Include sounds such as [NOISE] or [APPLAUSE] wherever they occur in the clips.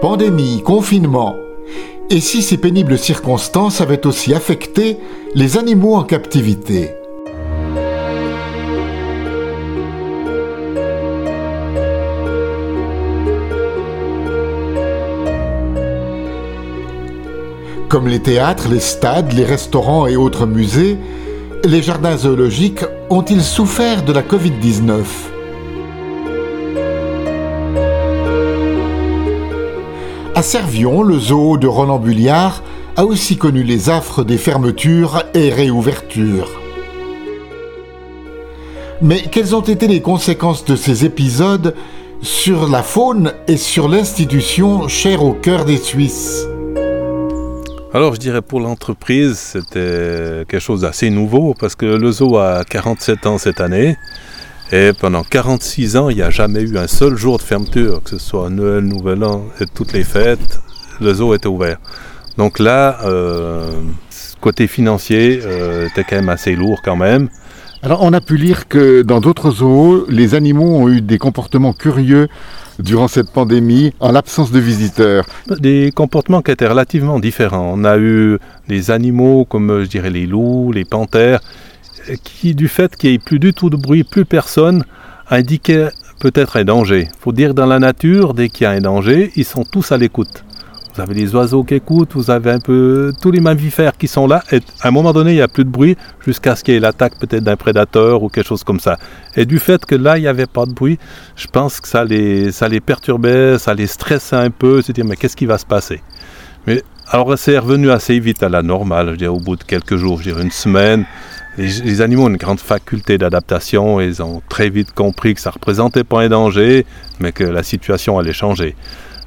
Pandémie, confinement. Et si ces pénibles circonstances avaient aussi affecté les animaux en captivité? Comme les théâtres, les stades, les restaurants et autres musées, les jardins zoologiques ont-ils souffert de la Covid-19 À Servion, le zoo de Roland Bulliard a aussi connu les affres des fermetures et réouvertures. Mais quelles ont été les conséquences de ces épisodes sur la faune et sur l'institution chère au cœur des Suisses? Alors je dirais pour l'entreprise, c'était quelque chose d'assez nouveau parce que le zoo a 47 ans cette année et pendant 46 ans, il n'y a jamais eu un seul jour de fermeture, que ce soit Noël, Nouvel An et toutes les fêtes, le zoo était ouvert. Donc là, euh, côté financier, euh, était quand même assez lourd quand même. Alors on a pu lire que dans d'autres zoos, les animaux ont eu des comportements curieux durant cette pandémie en l'absence de visiteurs Des comportements qui étaient relativement différents. On a eu des animaux comme je dirais les loups, les panthères, qui du fait qu'il n'y ait plus du tout de bruit, plus personne, indiquaient peut-être un danger. Il faut dire dans la nature, dès qu'il y a un danger, ils sont tous à l'écoute. Vous avez les oiseaux qui écoutent, vous avez un peu tous les mammifères qui sont là. Et à un moment donné, il n'y a plus de bruit jusqu'à ce qu'il y ait l'attaque peut-être d'un prédateur ou quelque chose comme ça. Et du fait que là, il n'y avait pas de bruit, je pense que ça les, ça les perturbait, ça les stressait un peu, se dire mais qu'est-ce qui va se passer? Mais alors c'est revenu assez vite à la normale, je dirais au bout de quelques jours, je dirais une semaine. Les, animaux ont une grande faculté d'adaptation et ils ont très vite compris que ça représentait pas un danger, mais que la situation allait changer.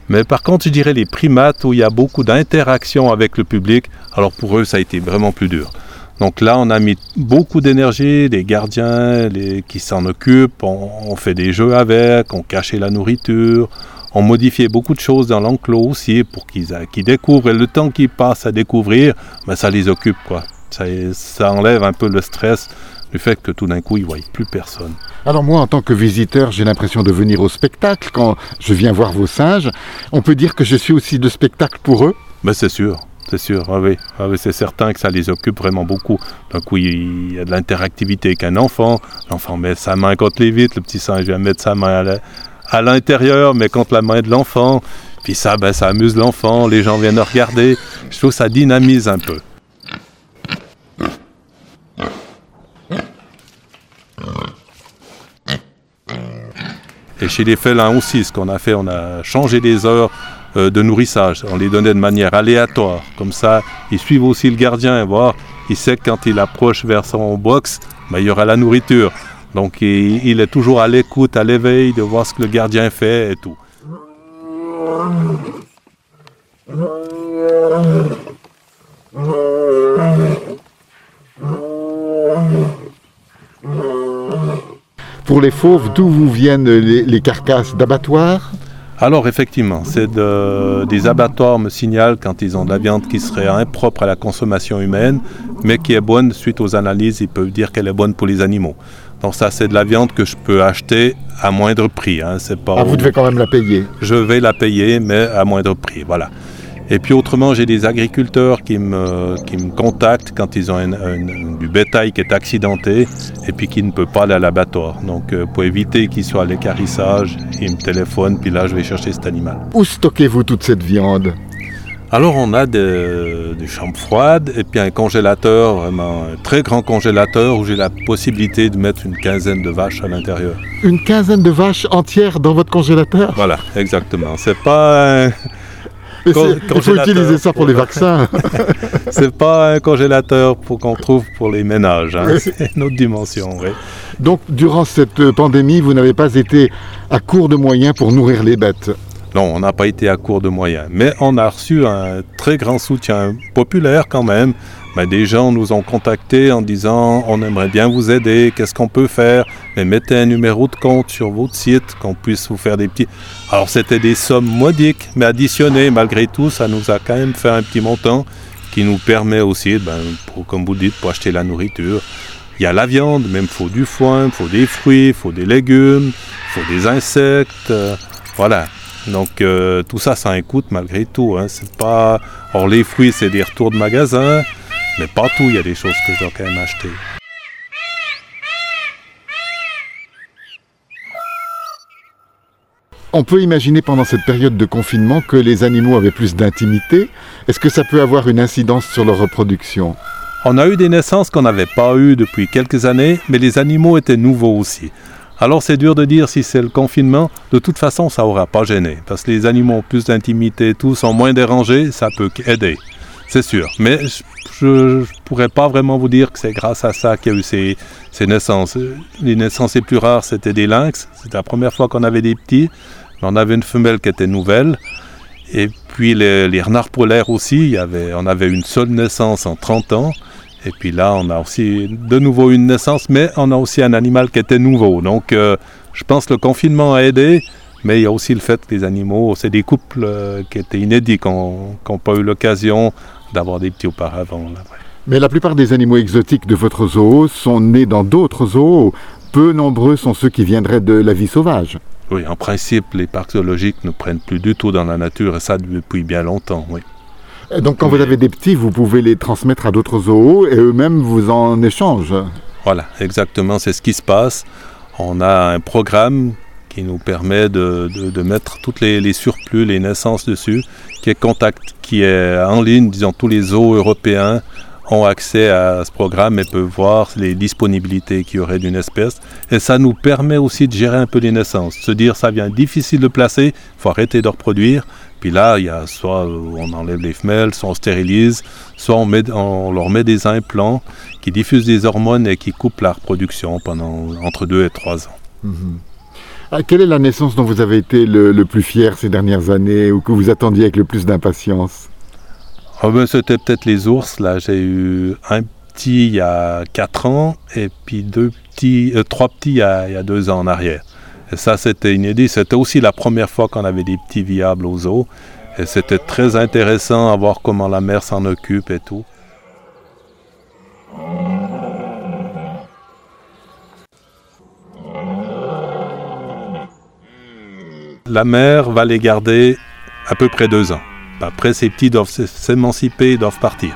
Mais par contre, je dirais les primates où il y a beaucoup d'interaction avec le public, alors pour eux, ça a été vraiment plus dur. Donc là, on a mis beaucoup d'énergie, des gardiens les, qui s'en occupent, on, fait des jeux avec, on cachait la nourriture, on modifiait beaucoup de choses dans l'enclos aussi pour qu'ils découvrent. Et le temps qu'ils passent à découvrir, ben, ça les occupe. quoi. Ça, ça enlève un peu le stress du fait que tout d'un coup, ils ne voient plus personne. Alors moi, en tant que visiteur, j'ai l'impression de venir au spectacle quand je viens voir vos singes. On peut dire que je suis aussi de spectacle pour eux Mais c'est sûr. C'est sûr, ah oui, ah oui c'est certain que ça les occupe vraiment beaucoup. D'un coup, il y a de l'interactivité avec un enfant. L'enfant met sa main contre les vitres, le petit singe vient mettre sa main à l'intérieur, mais contre la main de l'enfant. Puis ça, ben, ça amuse l'enfant, les gens viennent regarder. Je trouve que ça dynamise un peu. Et chez les félins aussi, ce qu'on a fait, on a changé les heures euh, de nourrissage. On les donnait de manière aléatoire. Comme ça, ils suivent aussi le gardien et voir. Il sait que quand il approche vers son box, ben, il y aura la nourriture. Donc il, il est toujours à l'écoute, à l'éveil de voir ce que le gardien fait et tout. Pour les fauves, d'où vous viennent les, carcasses d'abattoirs alors effectivement, c'est des abattoirs me signalent quand ils ont de la viande qui serait impropre à la consommation humaine, mais qui est bonne suite aux analyses, ils peuvent dire qu'elle est bonne pour les animaux. Donc ça, c'est de la viande que je peux acheter à moindre prix. Hein. C'est pas ah, vous devez quand même la payer Je vais la payer, mais à moindre prix, voilà. Et puis autrement, j'ai des agriculteurs qui me, qui me contactent quand ils ont du bétail qui est accidenté et puis qui ne peut pas aller à l'abattoir. Donc euh, pour éviter qu'il soit à l'écarissage, ils me téléphonent, puis là je vais chercher cet animal. Où stockez-vous toute cette viande? Alors on a des, des, chambres froides et puis un congélateur, vraiment un très grand congélateur où j'ai la possibilité de mettre une quinzaine de vaches à l'intérieur. Une quinzaine de vaches entières dans votre congélateur? Voilà, exactement. C'est pas un, il faut utiliser ça pour les vaccins. [LAUGHS] c'est pas un congélateur pour qu'on trouve pour les ménages. Hein. C'est une autre dimension. Oui. Donc, durant cette pandémie, vous n'avez pas été à court de moyens pour nourrir les bêtes Non, on n'a pas été à court de moyens. Mais on a reçu un très grand soutien populaire quand même des gens nous ont contactés en disant on aimerait bien vous aider, qu'est-ce qu'on peut faire? Mais mettez un numéro de compte sur votre site, qu'on puisse vous faire des petits. Alors c'était des sommes modiques, mais additionnées, malgré tout, ça nous a quand même fait un petit montant qui nous permet aussi, ben, comme vous dites, pour acheter la nourriture. Il y a la viande, même faut du foin, faut des fruits, faut des légumes, faut des insectes. Euh, voilà. Donc euh, tout ça, ça coût malgré tout. Hein. C'est pas... Or les fruits, c'est des retours de magasin, mais pas tout, il y a des choses que je dois quand même acheter. On peut imaginer pendant cette période de confinement que les animaux avaient plus d'intimité. Est-ce que ça peut avoir une incidence sur leur reproduction? On a eu des naissances qu'on n'avait pas eues depuis quelques années, mais les animaux étaient nouveaux aussi. Alors c'est dur de dire si c'est le confinement. De toute façon, ça n'aura pas gêné. Parce que les animaux ont plus d'intimité, tous sont moins dérangés, ça peut aider. C'est sûr. Mais je ne pourrais pas vraiment vous dire que c'est grâce à ça qu'il y a eu ces, ces naissances. Les naissances les plus rares, c'était des lynx. C'était la première fois qu'on avait des petits. On avait une femelle qui était nouvelle. Et puis les, renards polaires aussi, on avait une seule naissance en 30 ans. Et puis là, on a aussi de nouveau une naissance, mais on a aussi un animal qui était nouveau. Donc euh, je pense que le confinement a aidé, mais il y a aussi le fait que les animaux, c'est des couples euh, qui étaient inédits, qui n'ont pas eu l'occasion d'avoir des petits auparavant. mais la plupart des animaux exotiques de votre zoo sont nés dans d'autres zoos. Peu nombreux sont ceux qui viendraient de la vie sauvage. Oui, en principe, les parcs zoologiques ne prennent plus du tout dans la nature, et ça depuis bien longtemps, oui. Donc quand vous avez des petits, vous pouvez les transmettre à d'autres zoos et eux-mêmes vous en échangent. Voilà, exactement, c'est ce qui se passe. On a un programme qui nous permet de, mettre toutes les, les, surplus, les naissances dessus, qui est contact, qui est en ligne, disons tous les zoos européens ont accès à ce programme et peuvent voir les disponibilités qu'il y aurait d'une espèce. Et ça nous permet aussi de gérer un peu les naissances. Se dire, ça vient difficile de placer, il faut arrêter de reproduire. Puis là, il y a soit on enlève les femelles, soit on stérilise, soit on, met, on leur met des implants qui diffusent des hormones et qui coupent la reproduction pendant entre 2 et 3 ans. Mhm. Ah, quelle est la naissance dont vous avez été le, le plus fier ces dernières années ou que vous attendiez avec le plus d'impatience? Oh ben, c'était peut-être les ours. Là, j'ai eu un petit il y a 4 ans et puis deux petits, euh, trois petits il y, a, 2 ans en arrière. Et ça, c'était inédit. C'était aussi la première fois qu'on avait des petits viables aux eaux. Et c'était très intéressant à voir comment la mère s'en occupe et tout. La mère va les garder à peu près deux ans. Après, ces petits doivent s'émanciper, doivent partir.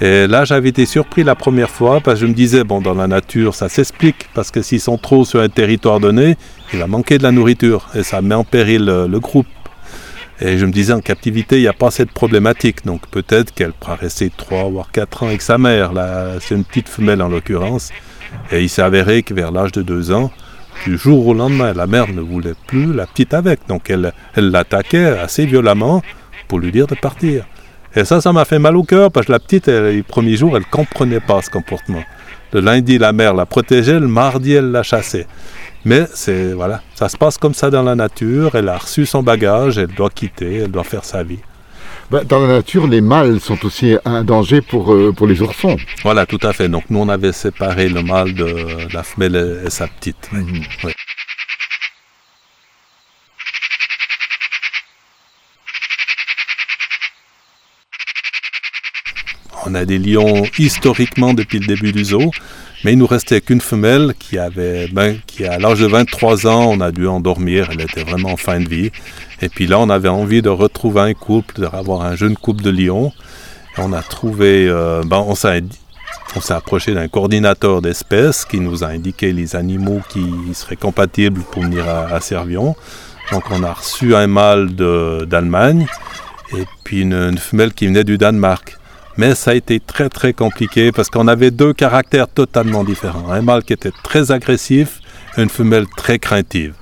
Et là, j'avais été surpris la première fois parce que je me disais, bon, dans la nature, ça s'explique, parce que s'ils sont trop sur un territoire donné, il va manquer de la nourriture et ça met en péril le, groupe. Et je me disais, en captivité, il n'y a pas cette problématique, donc peut-être qu'elle pourra rester 3 voire 4 ans avec sa mère. Là, c'est une petite femelle en l'occurrence. Et il s'est avéré que vers l'âge de 2 ans, du jour au lendemain, la mère ne voulait plus la petite avec. Donc elle l'attaquait assez violemment pour lui dire de partir. Et ça, ça m'a fait mal au cœur parce que la petite, les premiers jours, elle ne comprenait pas ce comportement. Le lundi, la mère la protégeait, le mardi, elle la chassait. Mais c'est voilà, ça se passe comme ça dans la nature. Elle a reçu son bagage, elle doit quitter, elle doit faire sa vie. Bah, dans la nature, les mâles sont aussi un danger pour, euh, pour les oursons. Voilà, tout à fait. Donc nous, on avait séparé le mâle de la femelle et, sa petite. Mhm. On a des lions historiquement depuis le début du zoo, mais il nous restait qu'une femelle qui avait, ben, qui à l'âge de 23 ans, on a dû endormir, elle était vraiment en fin de vie. Et puis là, on avait envie de retrouver un couple, d'avoir un jeune couple de lions. on a trouvé, euh, ben, on s'est approché d'un coordinateur d'espèces qui nous a indiqué les animaux qui seraient compatibles pour venir à, Servion. Donc on a reçu un mâle d'Allemagne et puis une, femelle qui venait du Danemark. Mais ça a été très très compliqué parce qu'on avait deux caractères totalement différents. Un mâle qui était très agressif et une femelle très craintive.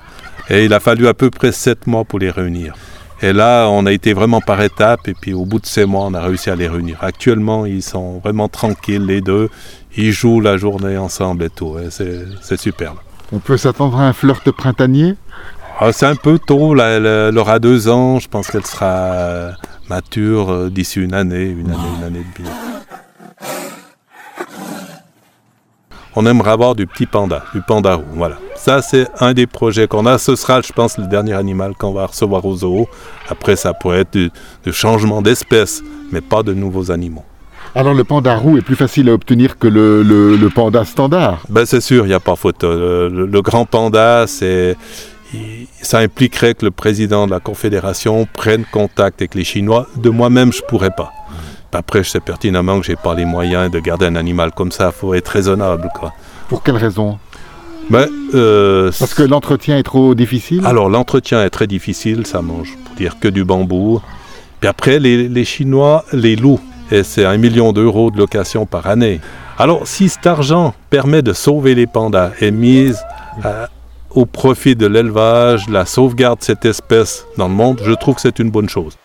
Et il a fallu à peu près sept mois pour les réunir. Et là, on a été vraiment par étapes et puis au bout de ces mois, on a réussi à les réunir. Actuellement, ils sont vraiment tranquilles, les deux. Ils jouent la journée ensemble et tout. c'est superbe. On peut s'attendre à un flirt printanier? Ah, C'est un peu tôt. elle, aura deux ans. Je pense qu'elle sera mature euh, d'ici une année, une année, une année de bien. On aimerait avoir du petit panda, du panda roux, voilà. Ça, c'est un des projets qu'on a. Ce sera, je pense, le dernier animal qu'on va recevoir au zoo. Après, ça pourrait être du, changement d'espèce, mais pas de nouveaux animaux. Alors le panda roux est plus facile à obtenir que le, panda standard ben, C'est sûr, il n'y a pas faute. Euh, le, grand panda, c'est ça impliquerait que le président de la Confédération prenne contact avec les Chinois. De moi-même, je ne pourrais pas. Après, je sais pertinemment que je n'ai pas les moyens de garder un animal comme ça. Il faut être raisonnable. Quoi. Pour quelle raison? Ben, euh, Parce que l'entretien est trop difficile? Alors, l'entretien est très difficile. Ça mange, pour dire, que du bambou. Puis après, les, Chinois les louent. Et c'est un million d'euros de location par année. Alors, si cet argent permet de sauver les pandas et mise à, au profit de l'élevage, la sauvegarde de cette espèce dans le monde, je trouve que c'est une bonne chose.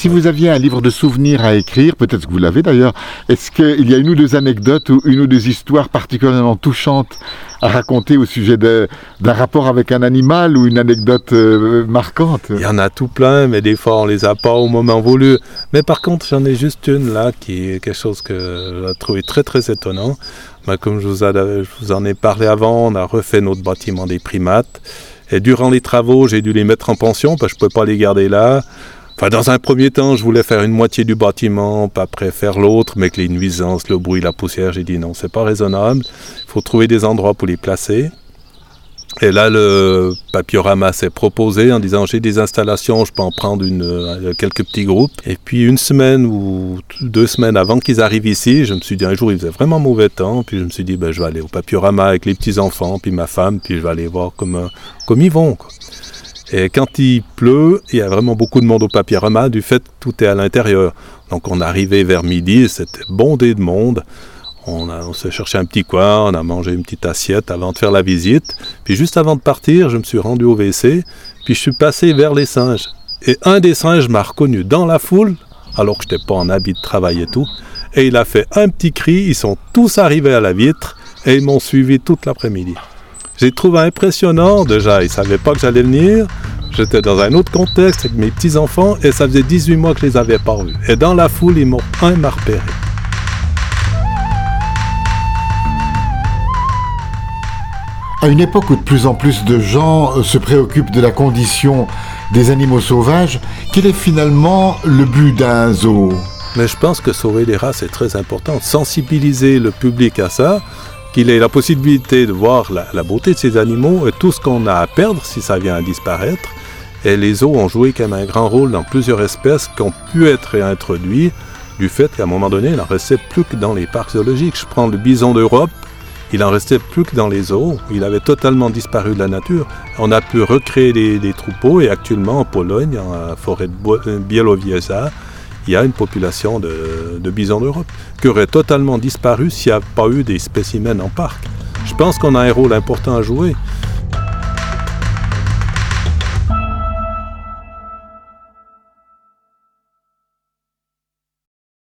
Si vous aviez un livre de souvenirs à écrire, peut-être que vous l'avez d'ailleurs, est-ce qu'il y a une ou deux anecdotes ou une ou deux histoires particulièrement touchantes à raconter au sujet d'un rapport avec un animal ou une anecdote euh, marquante? Il y en a tout plein, mais des fois on les a pas au moment voulu. Mais par contre, j'en ai juste une là qui est quelque chose que j'ai trouvé très très étonnant. Ben, comme je vous, je vous en ai parlé avant, on a refait notre bâtiment des primates. Et durant les travaux, j'ai dû les mettre en pension parce que je ne pouvais pas les garder là. Enfin, dans un premier temps, je voulais faire une moitié du bâtiment, pas après faire l'autre, mais que les nuisances, le bruit, la poussière, j'ai dit non, c'est pas raisonnable. Il faut trouver des endroits pour les placer. Et là, le papiorama s'est proposé en disant j'ai des installations, je peux en prendre une, euh, quelques petits groupes. Et puis une semaine ou deux semaines avant qu'ils arrivent ici, je me suis dit un jour il faisait vraiment mauvais temps, puis je me suis dit ben, je vais aller au papiorama avec les petits enfants, puis ma femme, puis je vais aller voir comme, ils vont. Et quand il pleut, il y a vraiment beaucoup de monde au papyrama du fait que tout est à l'intérieur. Donc on arrivait vers midi, c'était bondé de monde. On, on s'est cherché un petit coin, on a mangé une petite assiette avant de faire la visite. Puis juste avant de partir, je me suis rendu au WC, puis je suis passé vers les singes. Et un des singes m'a reconnu dans la foule, alors que je n'étais pas en habit de travail et tout. Et il a fait un petit cri, ils sont tous arrivés à la vitre et ils m'ont suivi toute l'après-midi. J'ai trouvé impressionnant, déjà, ils ne savaient pas que j'allais venir. J'étais dans un autre contexte avec mes petits-enfants et ça faisait 18 mois que je les avais pas vus. Et dans la foule, ils m'ont un m'a repéré. À une époque où de plus en plus de gens euh, se préoccupent de la condition des animaux sauvages, quel est finalement le but d'un zoo? Mais je pense que sauver les races est très important. Sensibiliser le public à ça, qu'il ait la possibilité de voir la, beauté de ces animaux et tout ce qu'on a à perdre si ça vient à disparaître. Et les zoos ont joué quand même un grand rôle dans plusieurs espèces qui ont pu être réintroduites du fait qu'à un moment donné, il n'en restait plus que dans les parcs zoologiques. Je prends le bison d'Europe, il n'en restait plus que dans les zoos. Il avait totalement disparu de la nature. On a pu recréer des, troupeaux et actuellement en Pologne, en forêt de Bielowieża, il y a une population de, bisons d'Europe qui aurait totalement disparu s'il n'y a pas eu des spécimens en parc. Je pense qu'on a un rôle important à jouer.